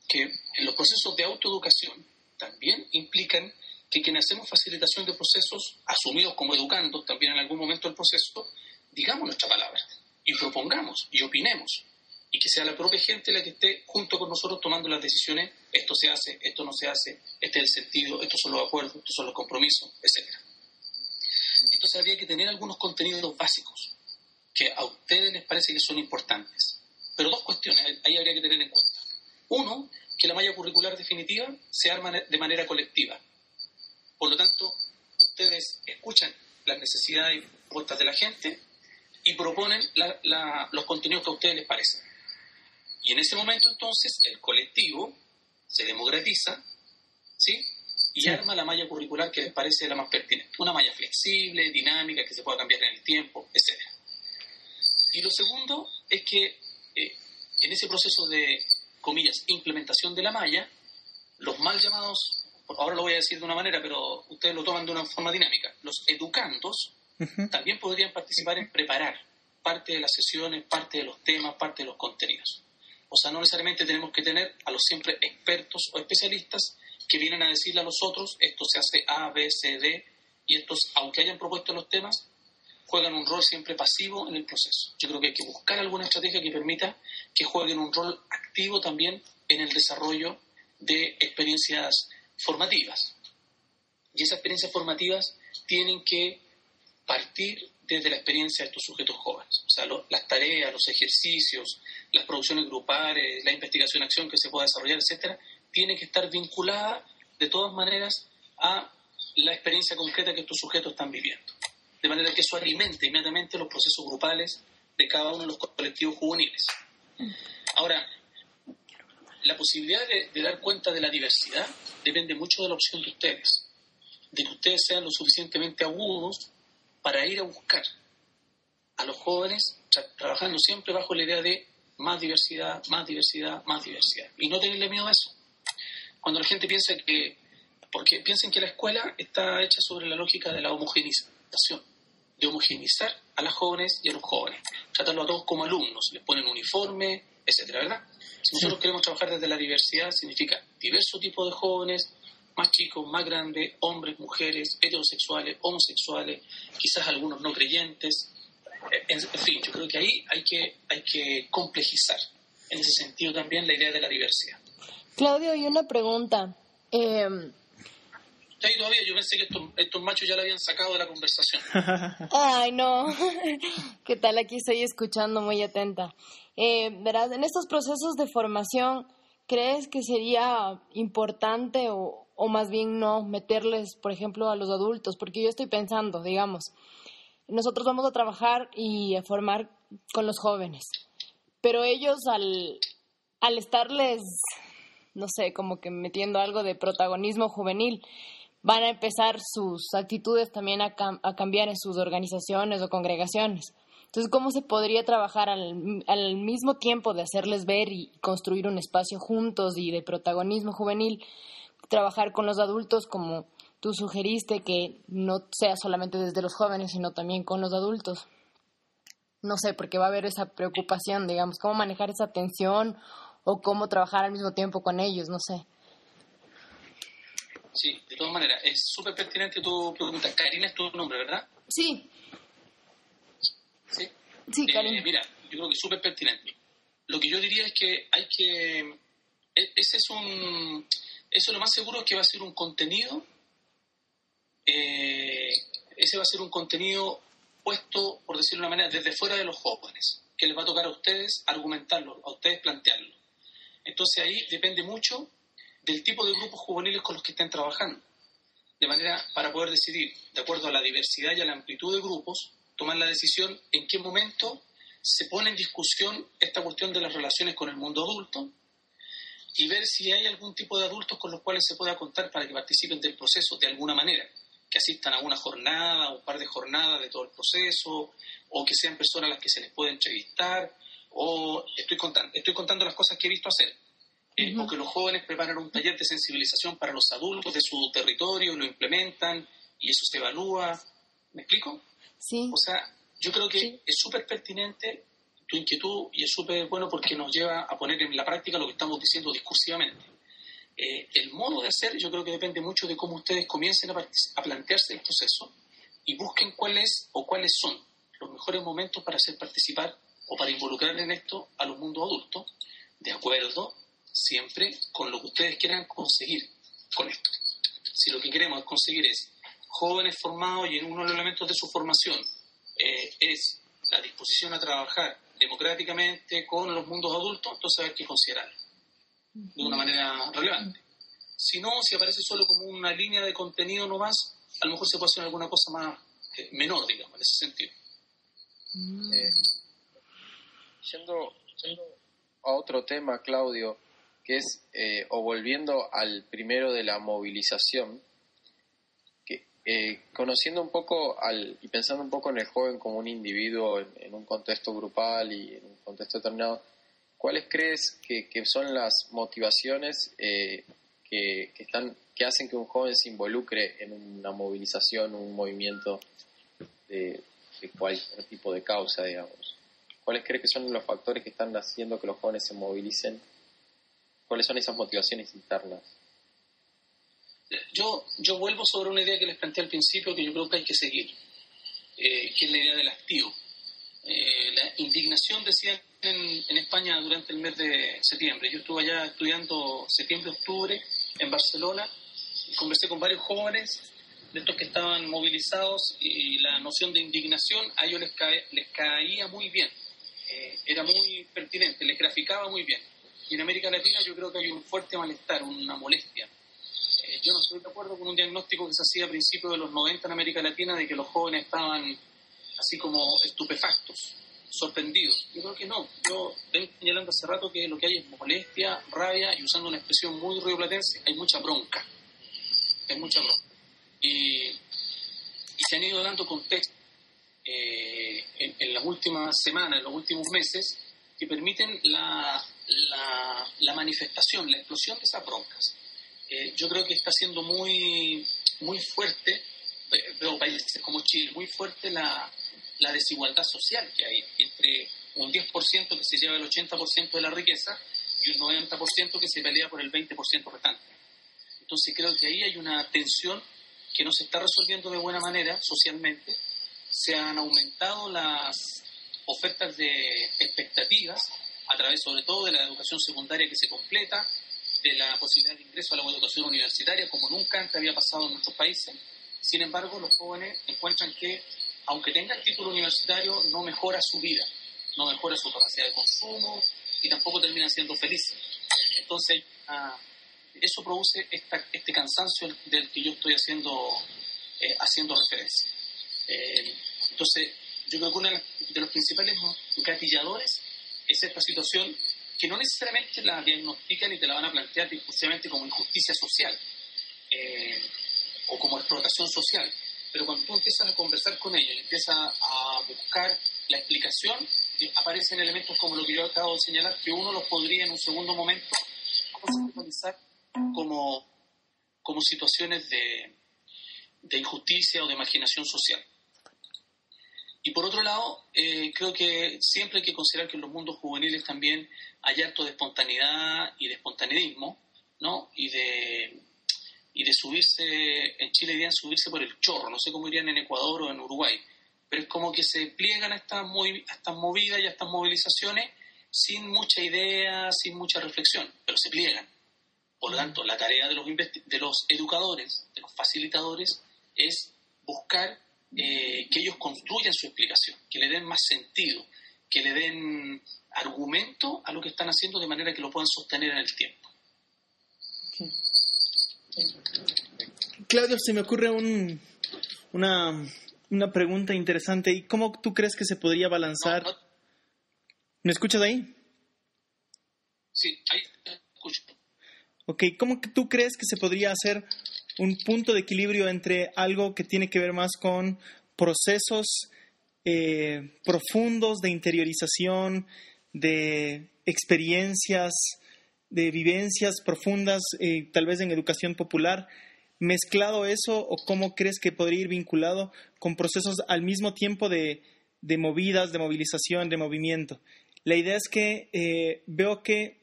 Speaker 2: que en los procesos de autoeducación también implican que quienes hacemos facilitación de procesos, asumidos como educandos también en algún momento del proceso, digamos nuestra palabra y propongamos y opinemos y que sea la propia gente la que esté junto con nosotros tomando las decisiones, esto se hace, esto no se hace, este es el sentido, estos son los acuerdos, estos son los compromisos, etc. Entonces habría que tener algunos contenidos básicos que a ustedes les parece que son importantes. Pero dos cuestiones ahí habría que tener en cuenta. Uno, que la malla curricular definitiva se arma de manera colectiva. Por lo tanto, ustedes escuchan las necesidades y propuestas de la gente y proponen los contenidos que a ustedes les parecen. Y en ese momento, entonces, el colectivo se democratiza, ¿sí? Y arma la malla curricular que les parece la más pertinente. Una malla flexible, dinámica, que se pueda cambiar en el tiempo, etc. Y lo segundo es que eh, en ese proceso de comillas, implementación de la malla, los mal llamados, ahora lo voy a decir de una manera, pero ustedes lo toman de una forma dinámica, los educandos también podrían participar en preparar parte de las sesiones, parte de los temas, parte de los contenidos. O sea, no necesariamente tenemos que tener a los siempre expertos o especialistas que vienen a decirle a los otros, esto se hace A, B, C, D, y estos, aunque hayan propuesto los temas, juegan un rol siempre pasivo en el proceso. Yo creo que hay que buscar alguna estrategia que permita que jueguen un rol activo también en el desarrollo de experiencias formativas. Y esas experiencias formativas tienen que partir desde la experiencia de estos sujetos jóvenes. O sea, las tareas, los ejercicios, las producciones grupales, la investigación-acción que se pueda desarrollar, etcétera, tienen que estar vinculadas de todas maneras a la experiencia concreta que estos sujetos están viviendo de manera que eso alimente inmediatamente los procesos grupales de cada uno de los colectivos juveniles. Ahora, la posibilidad de, dar cuenta de la diversidad depende mucho de la opción de ustedes, de que ustedes sean lo suficientemente agudos para ir a buscar a los jóvenes trabajando siempre bajo la idea de más diversidad, más diversidad, más diversidad. Y no tenerle miedo a eso. Cuando la gente piensa que, porque piensen que la escuela está hecha sobre la lógica de la homogenización de homogeneizar a las jóvenes y a los jóvenes, tratarlo a todos como alumnos, les ponen uniforme, etcétera, ¿verdad? Si nosotros queremos trabajar desde la diversidad, significa diverso tipo de jóvenes, más chicos, más grandes, hombres, mujeres, heterosexuales, homosexuales, quizás algunos no creyentes, eh, en, fin, yo creo que ahí hay que, hay que complejizar en ese sentido también la idea de la diversidad.
Speaker 4: Claudio, y una pregunta. Eh,
Speaker 2: todavía? Yo pensé que estos, machos ya la habían sacado de la conversación.
Speaker 4: Ay, no. ¿Qué tal? Aquí estoy escuchando muy atenta. Eh, verás, en estos procesos de formación, ¿crees que sería importante o, o más bien no meterles, por ejemplo, a los adultos? Porque yo estoy pensando, digamos, nosotros vamos a trabajar y a formar con los jóvenes, pero ellos al, al estarles, no sé, como que metiendo algo de protagonismo juvenil, van a empezar sus actitudes también a, cambiar en sus organizaciones o congregaciones. Entonces, ¿cómo se podría trabajar al, al, mismo tiempo de hacerles ver y construir un espacio juntos y de protagonismo juvenil, trabajar con los adultos como tú sugeriste, que no sea solamente desde los jóvenes, sino también con los adultos? No sé, porque va a haber esa preocupación, digamos, cómo manejar esa tensión o cómo trabajar al mismo tiempo con ellos, no sé.
Speaker 2: Sí, de todas maneras, es súper pertinente tu pregunta. Karina es tu nombre, ¿verdad?
Speaker 4: Sí.
Speaker 2: Sí.
Speaker 4: Sí, eh, Karina.
Speaker 2: mira, yo creo que es súper pertinente. Lo que yo diría es que hay que e, ese es un, eso lo más seguro es que va a ser un contenido, eh, ese va a ser un contenido puesto, por decirlo de una manera, desde fuera de los jóvenes, que les va a tocar a ustedes argumentarlo, a ustedes plantearlo. Entonces ahí depende mucho del tipo de grupos juveniles con los que estén trabajando. De manera para poder decidir, de acuerdo a la diversidad y a la amplitud de grupos, tomar la decisión en qué momento se pone en discusión esta cuestión de las relaciones con el mundo adulto y ver si hay algún tipo de adultos con los cuales se pueda contar para que participen del proceso de alguna manera, que asistan a una jornada, un par de jornadas de todo el proceso, o que sean personas a las que se les puede entrevistar, o estoy contando, estoy contando las cosas que he visto hacer. Eh, o que los jóvenes preparan un taller de sensibilización para los adultos de su territorio, lo implementan y eso se evalúa. ¿Me explico?
Speaker 4: Sí.
Speaker 2: O sea, yo creo que es súper pertinente tu inquietud y es súper bueno porque nos lleva a poner en la práctica lo que estamos diciendo discursivamente. Eh, el modo de hacer yo creo que depende mucho de cómo ustedes comiencen a, a plantearse el proceso y busquen cuáles o cuáles son los mejores momentos para hacer participar o para involucrar en esto a los mundos adultos, de acuerdo siempre con lo que ustedes quieran conseguir con esto. Si lo que queremos conseguir es jóvenes formados y en uno de los elementos de su formación eh, es la disposición a trabajar democráticamente con los mundos adultos, entonces hay que considerarlo de una manera relevante. Si no, si aparece solo como una línea de contenido nomás, a lo mejor se puede hacer alguna cosa más eh, menor, digamos, en ese sentido.
Speaker 1: Eh, yendo, a otro tema, Claudio, que es, o volviendo al primero de la movilización, eh, conociendo un poco al, y pensando un poco en el joven como un individuo en, un contexto grupal y en un contexto determinado, ¿cuáles crees que, son las motivaciones eh, que, están, que hacen que un joven se involucre en una movilización, un movimiento de, cualquier tipo de causa, digamos? ¿Cuáles crees que son los factores que están haciendo que los jóvenes se movilicen? ¿Cuáles son esas motivaciones internas?
Speaker 2: yo, yo vuelvo sobre una idea que les planteé al principio que yo creo que hay que seguir, eh, que es la idea del activo. Eh, la indignación, decían en, en, España durante el mes de septiembre. Yo estuve allá estudiando septiembre-octubre en Barcelona conversé con varios jóvenes de estos que estaban movilizados y la noción de indignación a ellos les, les caía muy bien, eh, era muy pertinente, les graficaba muy bien. Y en América Latina yo creo que hay un fuerte malestar, una molestia eh, yo no estoy de acuerdo con un diagnóstico que se hacía a principios de los 90 en América Latina de que los jóvenes estaban así como estupefactos, sorprendidos. Yo creo que no. Yo vengo señalando hace rato que lo que hay es molestia, rabia y usando una expresión muy rioplatense, hay mucha bronca. Hay mucha bronca. Y, se han ido dando contexto eh, en, las últimas semanas, en los últimos meses, que permiten la, la manifestación, la explosión de esas broncas. Eh, yo creo que está siendo muy, muy fuerte, eh, veo países como Chile, muy fuerte la, la desigualdad social que hay entre un 10% que se lleva el 80% de la riqueza y un 90% que se pelea por el 20% restante. Entonces creo que ahí hay una tensión que no se está resolviendo de buena manera socialmente. Se han aumentado las ofertas de expectativas a través sobre todo de la educación secundaria que se completa, de la posibilidad de ingreso a la educación universitaria como nunca antes había pasado en nuestros países. Sin embargo, los jóvenes encuentran que, aunque tengan título universitario, no mejora su vida, no mejora su capacidad de consumo y tampoco terminan siendo felices. Entonces, ah, eso produce este cansancio del que yo estoy haciendo, eh, haciendo referencia. Eh, entonces, yo creo que uno de los principales gatilladores es esta situación que no necesariamente la diagnostican y te la van a plantear discursivamente como injusticia social eh, o como explotación social. Pero cuando tú empiezas a conversar con ellos y empiezas a buscar la explicación, eh, aparecen elementos como lo que yo acabo de señalar, que uno los podría en un segundo momento conceptualizar como, como situaciones de, de injusticia o de marginación social. Y por otro lado, eh, creo que siempre hay que considerar que en los mundos juveniles también hay acto de espontaneidad y de espontaneismo, ¿no? Y de, y de subirse, en Chile dirían subirse por el chorro, no sé cómo irían en Ecuador o en Uruguay, pero es como que se pliegan a estas, estas movidas y a estas movilizaciones sin mucha idea, sin mucha reflexión, pero se pliegan. Por lo tanto, la tarea de los, de los educadores, de los facilitadores, es buscar eh, que ellos construyan su explicación, que le den más sentido, que le den argumento a lo que están haciendo de manera que lo puedan sostener en el tiempo.
Speaker 3: Claudio, se me ocurre un, una, una pregunta interesante. ¿Y cómo tú crees que se podría balanzar? ¿Me escuchas ahí?
Speaker 2: Sí, ahí escucho.
Speaker 3: Ok, ¿cómo tú crees que se podría hacer un punto de equilibrio entre algo que tiene que ver más con procesos eh, profundos de interiorización, de experiencias, de vivencias profundas, eh, tal vez en educación popular, mezclado eso o cómo crees que podría ir vinculado con procesos al mismo tiempo de, movidas, de movilización, de movimiento. La idea es que eh, veo que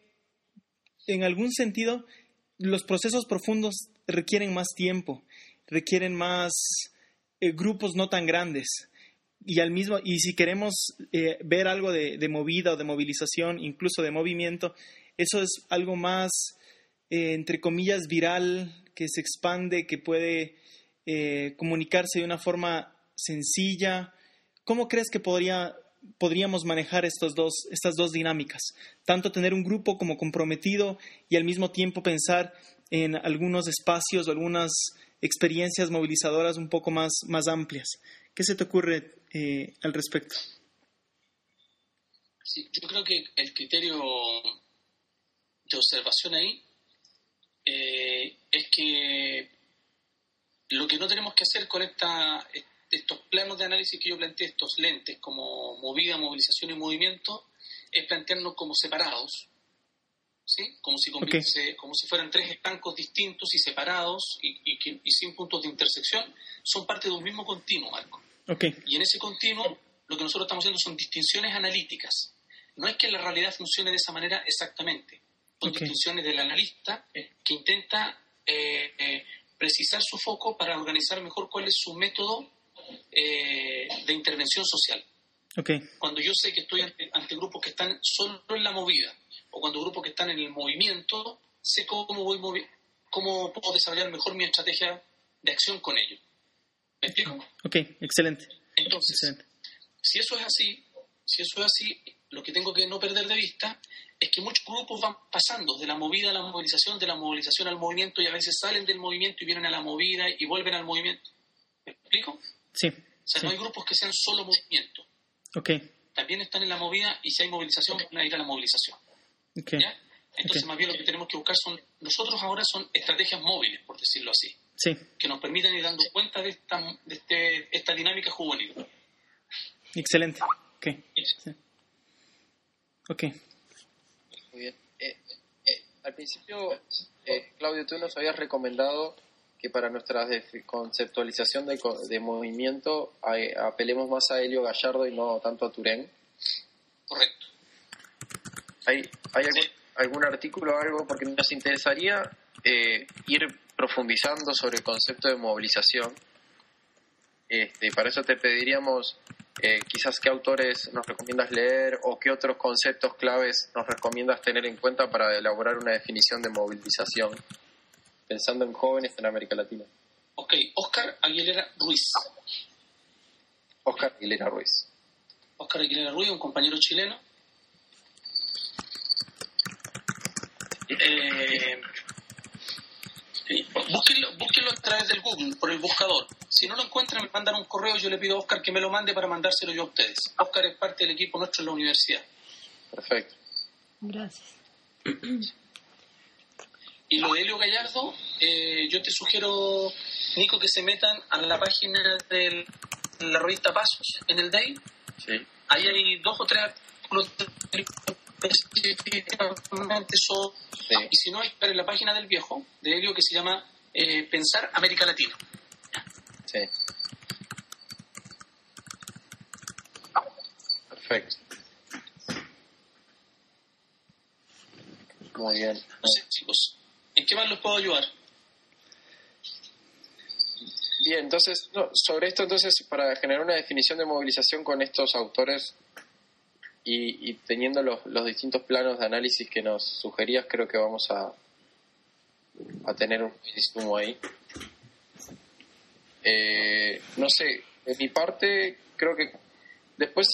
Speaker 3: en algún sentido los procesos profundos requieren más tiempo, requieren más eh, grupos no tan grandes. Y, al mismo, y si queremos eh, ver algo de, movida o de movilización, incluso de movimiento, eso es algo más, entre comillas, viral, que se expande, que puede eh, comunicarse de una forma sencilla. ¿Cómo crees que podría, podríamos manejar estos dos, estas dos dinámicas? Tanto tener un grupo como comprometido y al mismo tiempo pensar en algunos espacios o algunas experiencias movilizadoras un poco más, más amplias. ¿Qué se te ocurre eh, al respecto?
Speaker 2: Yo creo que el criterio de observación ahí eh, es que lo que no tenemos que hacer con esta, estos planos de análisis que yo planteé, estos lentes como movida, movilización y movimiento, es plantearnos como separados, ¿sí? como, si, como si fueran tres estancos distintos y separados y, y, sin puntos de intersección, son parte de un mismo continuo, Marco. Y en ese continuo lo que nosotros estamos haciendo son distinciones analíticas. No es que la realidad funcione de esa manera exactamente, con distinciones del analista que intenta eh, eh, precisar su foco para organizar mejor cuál es su método eh, de intervención social. Cuando yo sé que estoy ante, grupos que están solo en la movida cuando grupos que están en el movimiento, sé cómo, voy cómo puedo desarrollar mejor mi estrategia de acción con ellos. ¿Me explico?
Speaker 3: Ok, excelente.
Speaker 2: Entonces, si eso es así, si eso es así, lo que tengo que no perder de vista es que muchos grupos van pasando de la movida a la movilización, de la movilización al movimiento y a veces salen del movimiento y vienen a la movida y vuelven al movimiento. ¿Me explico?
Speaker 3: Sí.
Speaker 2: O sea, no hay grupos que sean solo movimiento.
Speaker 3: Ok.
Speaker 2: También están en la movida y si hay movilización, van a ir a la movilización.
Speaker 3: Okay.
Speaker 2: Entonces, más bien lo que tenemos que buscar son, nosotros ahora son estrategias móviles, por decirlo así.
Speaker 3: Sí.
Speaker 2: Que nos permitan ir dando cuenta de esta, de este, esta dinámica juvenil.
Speaker 3: Excelente. Ok. Sí. Ok.
Speaker 1: Muy bien. Eh, eh, al principio, eh, Claudio, tú nos habías recomendado que para nuestra conceptualización de, de movimiento apelemos más a Helio Gallardo y no tanto a Turén.
Speaker 2: Correcto.
Speaker 1: ¿Hay, hay algún, artículo o algo? Porque nos interesaría ir profundizando sobre el concepto de movilización. Este, para eso te pediríamos eh, quizás qué autores nos recomiendas leer o qué otros conceptos claves nos recomiendas tener en cuenta para elaborar una definición de movilización, pensando en jóvenes en América Latina.
Speaker 2: Ok, Oscar Aguilera Ruiz.
Speaker 1: Oscar Aguilera Ruiz.
Speaker 2: Oscar Aguilera Ruiz, un compañero chileno. Eh, búsquenlo, a través del Google, por el buscador. Si no lo encuentran, me mandan un correo, yo le pido a Oscar que me lo mande para mandárselo yo a ustedes. Oscar es parte del equipo nuestro en la universidad.
Speaker 1: Perfecto.
Speaker 4: Gracias.
Speaker 2: Y lo de Helio Gallardo, eh, yo te sugiero, Nico, que se metan a la página de la revista Pasos, en el DAY.
Speaker 1: Sí.
Speaker 2: Ahí hay dos o tres artículos específicamente y si no, hay en la página del viejo, de Helio, que se llama eh, Pensar América Latina.
Speaker 1: Sí. Perfecto. Muy bien.
Speaker 2: No sé, chicos, ¿en qué más los puedo ayudar?
Speaker 1: Bien, entonces, sobre esto, entonces, para generar una definición de movilización con estos autores, y, teniendo los, distintos planos de análisis que nos sugerías, creo que vamos a, a tener un insumo ahí. Eh, no sé, de mi parte, creo que después,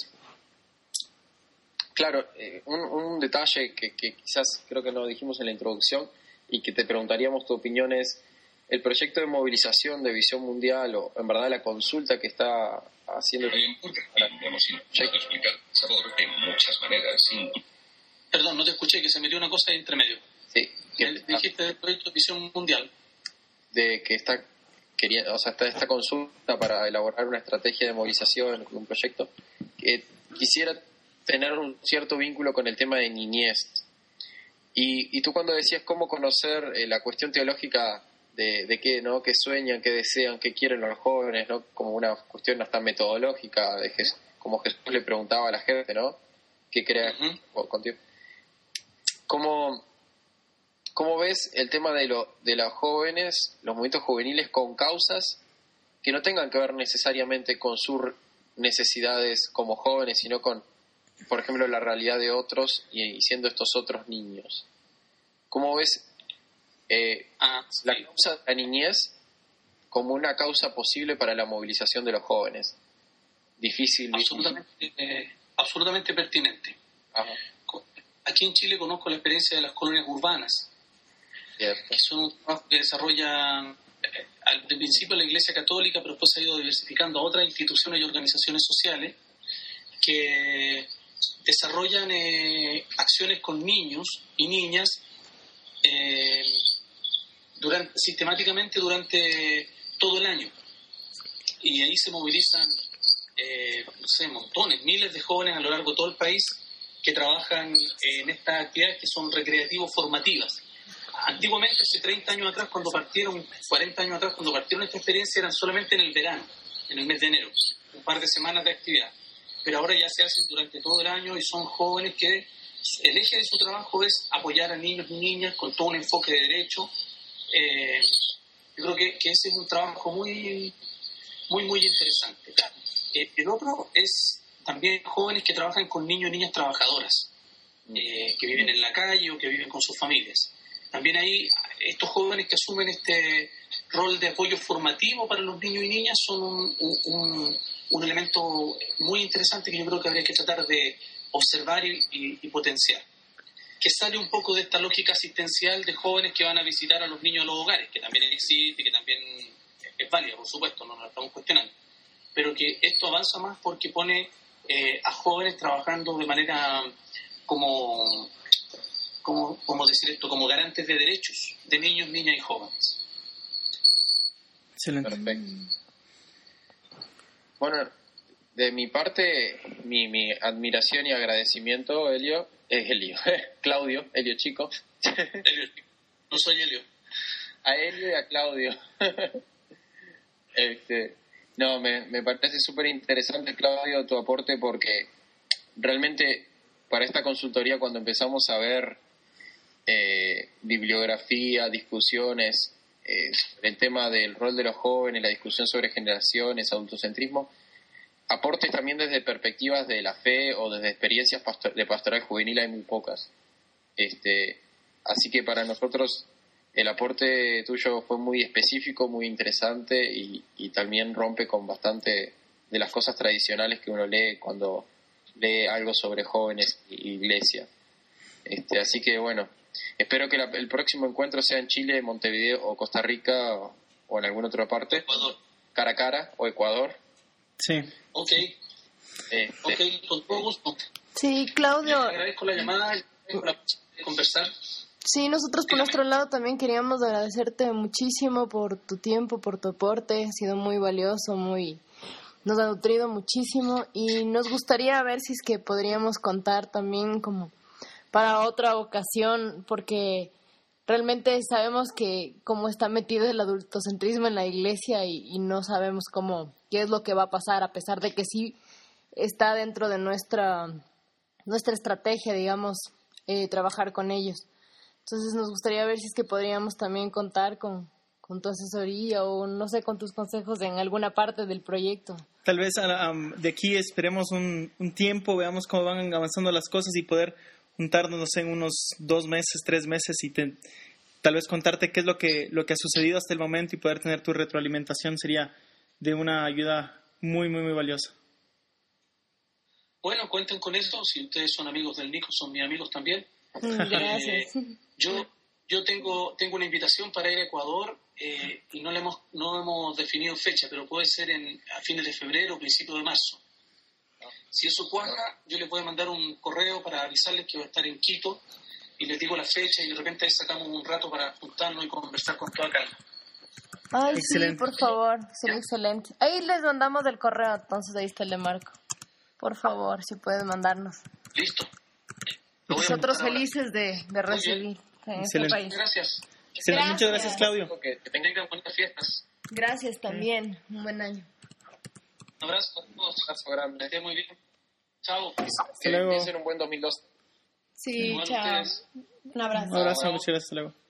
Speaker 1: claro, eh, un, detalle que, que, quizás creo que no dijimos en la introducción y que te preguntaríamos tu opinión es el proyecto de movilización de Visión Mundial o en verdad la consulta que está haciendo...
Speaker 5: hemos explicar de muchas maneras.
Speaker 2: Perdón, no te escuché, que se metió una cosa entre medio.
Speaker 1: Sí.
Speaker 2: dijiste del proyecto de Visión Mundial.
Speaker 1: De que está, quería, o sea, está esta consulta para elaborar una estrategia de movilización un proyecto. que quisiera tener un cierto vínculo con el tema de niñez. Y, y tú cuando decías cómo conocer eh, la cuestión teológica de, de qué, ¿no? qué sueñan, qué desean, qué quieren los jóvenes, ¿no? como una cuestión hasta metodológica, de como Jesús le preguntaba a la gente, ¿no? ¿Qué crees contigo? ¿Cómo, ¿Cómo ves el tema de, lo, de los jóvenes, los movimientos juveniles con causas que no tengan que ver necesariamente con sus necesidades como jóvenes, sino con, por ejemplo, la realidad de otros y, siendo estos otros niños? ¿Cómo ves eh, ah, la causa de la niñez como una causa posible para la movilización de los jóvenes. Difícil.
Speaker 2: Absolutamente, eh, absolutamente pertinente. Aquí en Chile conozco la experiencia de las colonias urbanas, que son un trabajo que desarrollan eh, al principio la Iglesia Católica, pero después se ha ido diversificando a otras instituciones y organizaciones sociales que desarrollan acciones con niños y niñas eh, durante, sistemáticamente durante todo el año. Y ahí se movilizan, eh, no sé, montones, miles de jóvenes a lo largo de todo el país que trabajan en estas actividades que son recreativos formativas. Antiguamente, hace 30 años atrás, cuando partieron, 40 años atrás, cuando partieron esta experiencia, eran solamente en el verano, en el mes de enero, un par de semanas de actividad. Pero ahora ya se hacen durante todo el año y son jóvenes que el eje de su trabajo es apoyar a niños y niñas con todo un enfoque de derecho, eh, yo creo que, ese es un trabajo muy, muy, muy interesante. Eh, el otro es también jóvenes que trabajan con niños y niñas trabajadoras, eh, que viven en la calle o que viven con sus familias. También hay estos jóvenes que asumen este rol de apoyo formativo para los niños y niñas son un, elemento muy interesante que yo creo que habría que tratar de observar y potenciar que sale un poco de esta lógica asistencial de jóvenes que van a visitar a los niños a los hogares, que también existe, que también es válida, por supuesto, no lo estamos cuestionando, pero que esto avanza más porque pone eh, a jóvenes trabajando de manera como, como, como decir esto, como garantes de derechos de niños, niñas y jóvenes.
Speaker 1: Excelente. Perfecto. Bueno, de mi parte, mi, mi admiración y agradecimiento, Elio, es Elio, Claudio, Elio Chico.
Speaker 2: Elio, no soy Elio.
Speaker 1: A Elio y a Claudio. este, no, me, me parece súper interesante, Claudio, tu aporte porque realmente para esta consultoría cuando empezamos a ver eh, bibliografía, discusiones, eh, el tema del rol de los jóvenes, la discusión sobre generaciones, adultocentrismo, aportes también desde perspectivas de la fe o desde experiencias de pastoral juvenil hay muy pocas. Este, así que para nosotros el aporte tuyo fue muy específico, muy interesante y, también rompe con bastante de las cosas tradicionales que uno lee cuando lee algo sobre jóvenes e iglesia. Este, así que bueno, espero que el próximo encuentro sea en Chile, Montevideo o Costa Rica o, en alguna otra parte.
Speaker 2: Ecuador.
Speaker 1: Cara a cara o Ecuador.
Speaker 3: Sí.
Speaker 2: Ok. Este. Ok, con todo gusto.
Speaker 4: Sí, Claudio.
Speaker 2: agradezco la llamada para conversar.
Speaker 4: Sí, nosotros por nuestro lado también queríamos agradecerte muchísimo por tu tiempo, por tu aporte. Ha sido muy valioso, muy nos ha nutrido muchísimo y nos gustaría ver si es que podríamos contar también como para otra ocasión, porque realmente sabemos que como está metido el adultocentrismo en la iglesia y, no sabemos cómo, qué es lo que va a pasar, a pesar de que sí está dentro de nuestra, nuestra estrategia, digamos, eh, trabajar con ellos. Entonces nos gustaría ver si es que podríamos también contar con, con tu asesoría o no sé, con tus consejos en alguna parte del proyecto.
Speaker 3: Tal vez um, de aquí esperemos un, un, tiempo, veamos cómo van avanzando las cosas y poder juntarnos no sé, en unos dos meses, tres meses y te, tal vez contarte qué es lo que, lo que ha sucedido hasta el momento y poder tener tu retroalimentación sería de una ayuda muy, muy, muy valiosa.
Speaker 2: Bueno, cuenten con esto. Si ustedes son amigos del Nico, son mis amigos también.
Speaker 4: Gracias.
Speaker 2: Eh, yo yo tengo, tengo una invitación para ir a Ecuador eh, y no, le hemos, no hemos definido fecha, pero puede ser en, a fines de febrero o principios de marzo. Si eso cuaja, yo les voy a mandar un correo para avisarles que voy a estar en Quito y les digo la fecha y de repente ahí sacamos un rato para juntarnos y conversar con toda calma.
Speaker 4: Ay, sí, por favor, sería excelente. Ahí les mandamos el correo, entonces ahí está el de Marco. Por favor, si pueden mandarnos.
Speaker 2: Listo.
Speaker 4: Nosotros felices de, de recibir en este país.
Speaker 2: Gracias.
Speaker 3: Excelente. Muchas gracias, Claudio.
Speaker 2: Que, tengan buenas fiestas.
Speaker 4: Gracias también. Un buen año.
Speaker 2: Un abrazo a todos. Un abrazo grande. Esté muy bien. Chao.
Speaker 1: Que empiecen un buen 2002.
Speaker 4: Sí, chao. Un abrazo.
Speaker 3: Un abrazo, muchas gracias. Hasta luego.